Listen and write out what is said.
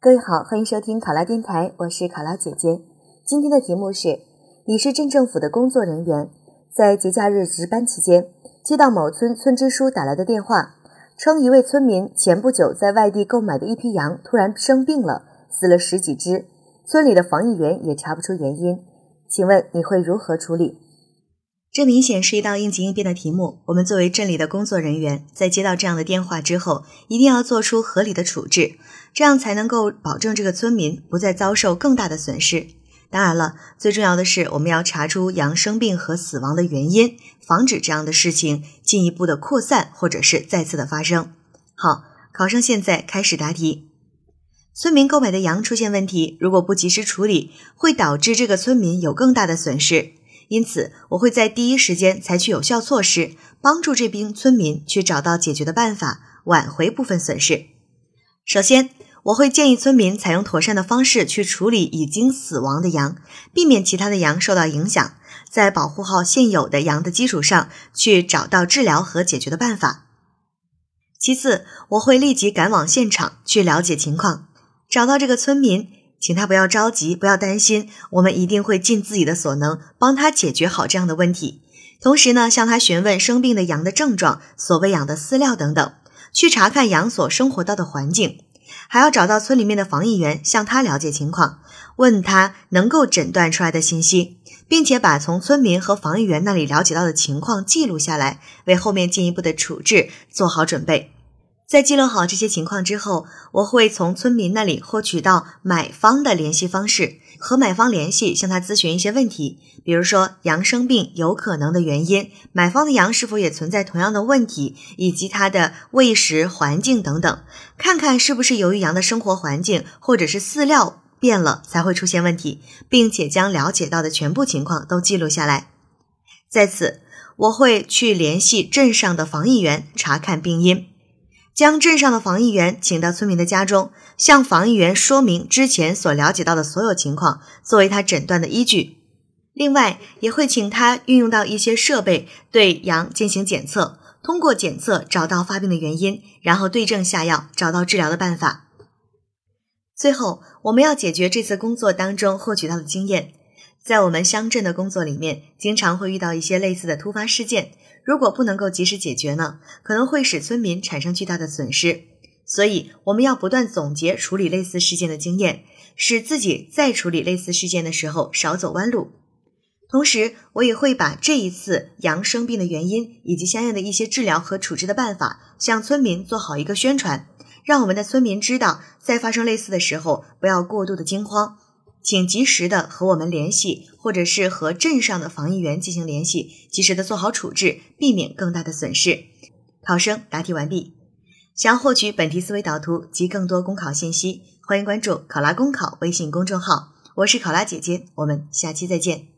各位好，欢迎收听考拉电台，我是考拉姐姐。今天的题目是：你是镇政府的工作人员，在节假日值班期间，接到某村村支书打来的电话，称一位村民前不久在外地购买的一批羊突然生病了，死了十几只，村里的防疫员也查不出原因，请问你会如何处理？这明显是一道应急应变的题目。我们作为镇里的工作人员，在接到这样的电话之后，一定要做出合理的处置，这样才能够保证这个村民不再遭受更大的损失。当然了，最重要的是我们要查出羊生病和死亡的原因，防止这样的事情进一步的扩散或者是再次的发生。好，考生现在开始答题。村民购买的羊出现问题，如果不及时处理，会导致这个村民有更大的损失。因此，我会在第一时间采取有效措施，帮助这批村民去找到解决的办法，挽回部分损失。首先，我会建议村民采用妥善的方式去处理已经死亡的羊，避免其他的羊受到影响，在保护好现有的羊的基础上，去找到治疗和解决的办法。其次，我会立即赶往现场去了解情况，找到这个村民。请他不要着急，不要担心，我们一定会尽自己的所能帮他解决好这样的问题。同时呢，向他询问生病的羊的症状、所喂养的饲料等等，去查看羊所生活到的环境，还要找到村里面的防疫员，向他了解情况，问他能够诊断出来的信息，并且把从村民和防疫员那里了解到的情况记录下来，为后面进一步的处置做好准备。在记录好这些情况之后，我会从村民那里获取到买方的联系方式，和买方联系，向他咨询一些问题，比如说羊生病有可能的原因，买方的羊是否也存在同样的问题，以及它的喂食环境等等，看看是不是由于羊的生活环境或者是饲料变了才会出现问题，并且将了解到的全部情况都记录下来。在此，我会去联系镇上的防疫员查看病因。将镇上的防疫员请到村民的家中，向防疫员说明之前所了解到的所有情况，作为他诊断的依据。另外，也会请他运用到一些设备，对羊进行检测，通过检测找到发病的原因，然后对症下药，找到治疗的办法。最后，我们要解决这次工作当中获取到的经验。在我们乡镇的工作里面，经常会遇到一些类似的突发事件。如果不能够及时解决呢，可能会使村民产生巨大的损失。所以，我们要不断总结处理类似事件的经验，使自己在处理类似事件的时候少走弯路。同时，我也会把这一次羊生病的原因以及相应的一些治疗和处置的办法，向村民做好一个宣传，让我们的村民知道，在发生类似的时候，不要过度的惊慌。请及时的和我们联系，或者是和镇上的防疫员进行联系，及时的做好处置，避免更大的损失。考生答题完毕。想要获取本题思维导图及更多公考信息，欢迎关注“考拉公考”微信公众号。我是考拉姐姐，我们下期再见。